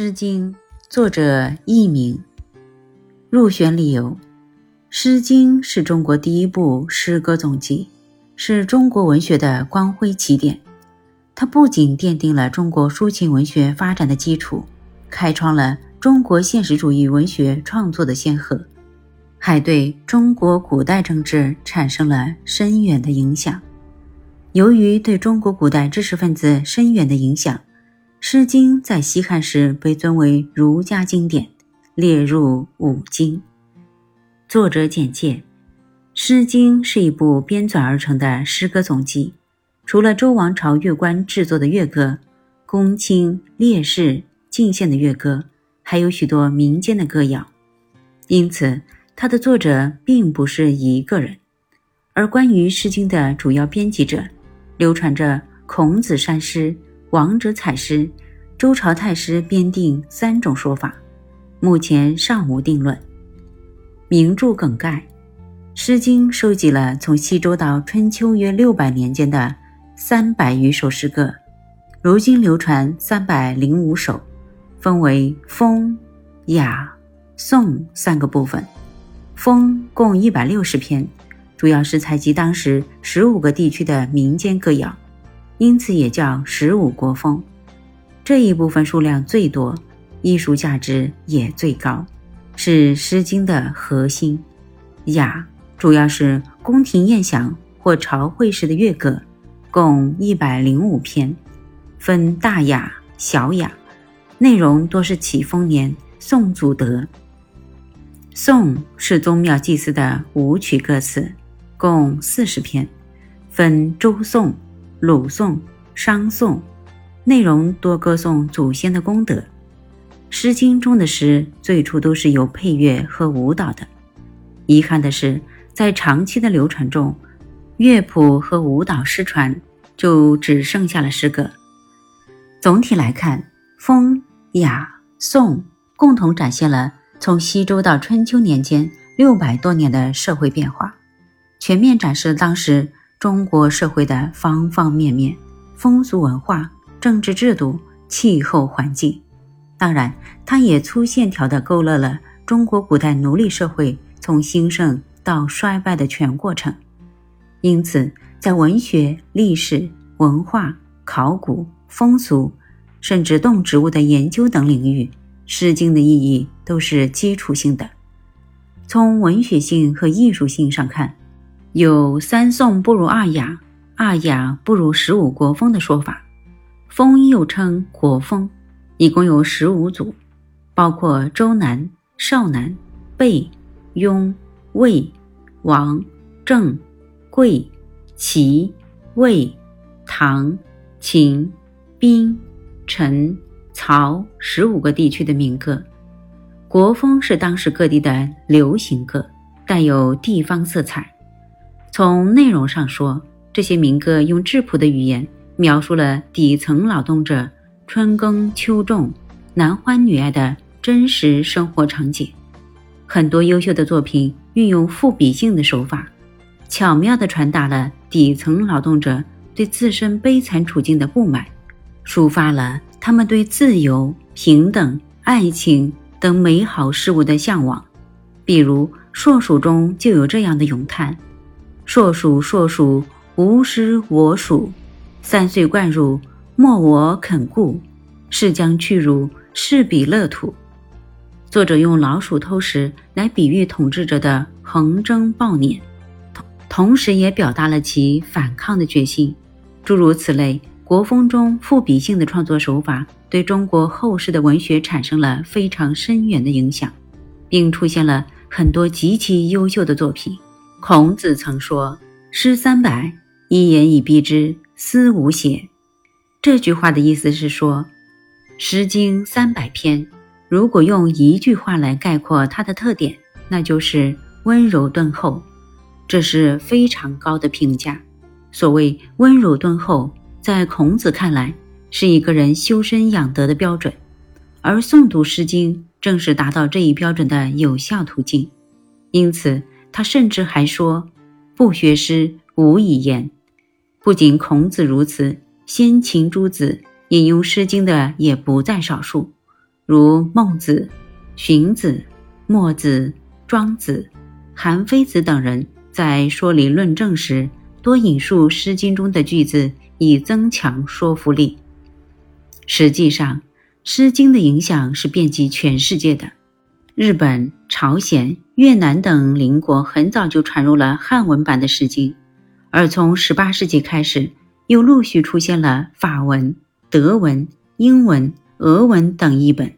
诗经》作者佚名。入选理由：《诗经》是中国第一部诗歌总集，是中国文学的光辉起点。它不仅奠定了中国抒情文学发展的基础，开创了中国现实主义文学创作的先河，还对中国古代政治产生了深远的影响。由于对中国古代知识分子深远的影响，《诗经》在西汉时被尊为儒家经典，列入五经。作者简介：《诗经》是一部编纂而成的诗歌总集，除了周王朝乐官制作的乐歌、公卿烈士进献的乐歌，还有许多民间的歌谣。因此，它的作者并不是一个人。而关于《诗经》的主要编辑者，流传着孔子删诗。王者采诗，周朝太师编定三种说法，目前尚无定论。名著梗概：《诗经》收集了从西周到春秋约六百年间的三百余首诗歌，如今流传三百零五首，分为风、雅、颂三个部分。风共一百六十篇，主要是采集当时十五个地区的民间歌谣。因此也叫十五国风，这一部分数量最多，艺术价值也最高，是《诗经》的核心。雅主要是宫廷宴享或朝会时的乐歌，共一百零五篇，分大雅、小雅，内容多是启丰年宋祖德。颂是宗庙祭祀的舞曲歌词，共四十篇，分周颂。鲁颂、商颂，内容多歌颂祖先的功德。《诗经》中的诗最初都是有配乐和舞蹈的。遗憾的是，在长期的流传中，乐谱和舞蹈失传，就只剩下了诗歌。总体来看，风、雅、颂共同展现了从西周到春秋年间六百多年的社会变化，全面展示了当时。中国社会的方方面面，风俗文化、政治制度、气候环境，当然，它也粗线条地勾勒了中国古代奴隶社会从兴盛到衰败的全过程。因此，在文学、历史、文化、考古、风俗，甚至动植物的研究等领域，《诗经》的意义都是基础性的。从文学性和艺术性上看，有三颂不如二雅，二雅不如十五国风的说法。风又称国风，一共有十五组，包括周南、少南、贝、雍、魏、王、郑、贵、齐、魏、唐、秦、兵、陈、曹十五个地区的民歌。国风是当时各地的流行歌，带有地方色彩。从内容上说，这些民歌用质朴的语言描述了底层劳动者春耕秋种、男欢女爱的真实生活场景。很多优秀的作品运用赋比性的手法，巧妙地传达了底层劳动者对自身悲惨处境的不满，抒发了他们对自由、平等、爱情等美好事物的向往。比如《硕鼠》中就有这样的咏叹。硕鼠，硕鼠，无食我黍。三岁贯汝，莫我肯顾。是将去汝，是彼乐土。作者用老鼠偷食来比喻统治者的横征暴敛，同同时也表达了其反抗的决心。诸如此类，国风中赋比性的创作手法，对中国后世的文学产生了非常深远的影响，并出现了很多极其优秀的作品。孔子曾说：“诗三百，一言以蔽之，思无邪。”这句话的意思是说，《诗经》三百篇，如果用一句话来概括它的特点，那就是温柔敦厚。这是非常高的评价。所谓温柔敦厚，在孔子看来，是一个人修身养德的标准，而诵读《诗经》正是达到这一标准的有效途径。因此。他甚至还说：“不学诗，无以言。”不仅孔子如此，先秦诸子引用《诗经》的也不在少数，如孟子、荀子、墨子、庄子、韩非子等人在说理论证时，多引述《诗经》中的句子，以增强说服力。实际上，《诗经》的影响是遍及全世界的。日本、朝鲜、越南等邻国很早就传入了汉文版的《诗经》，而从18世纪开始，又陆续出现了法文、德文、英文、俄文等译本。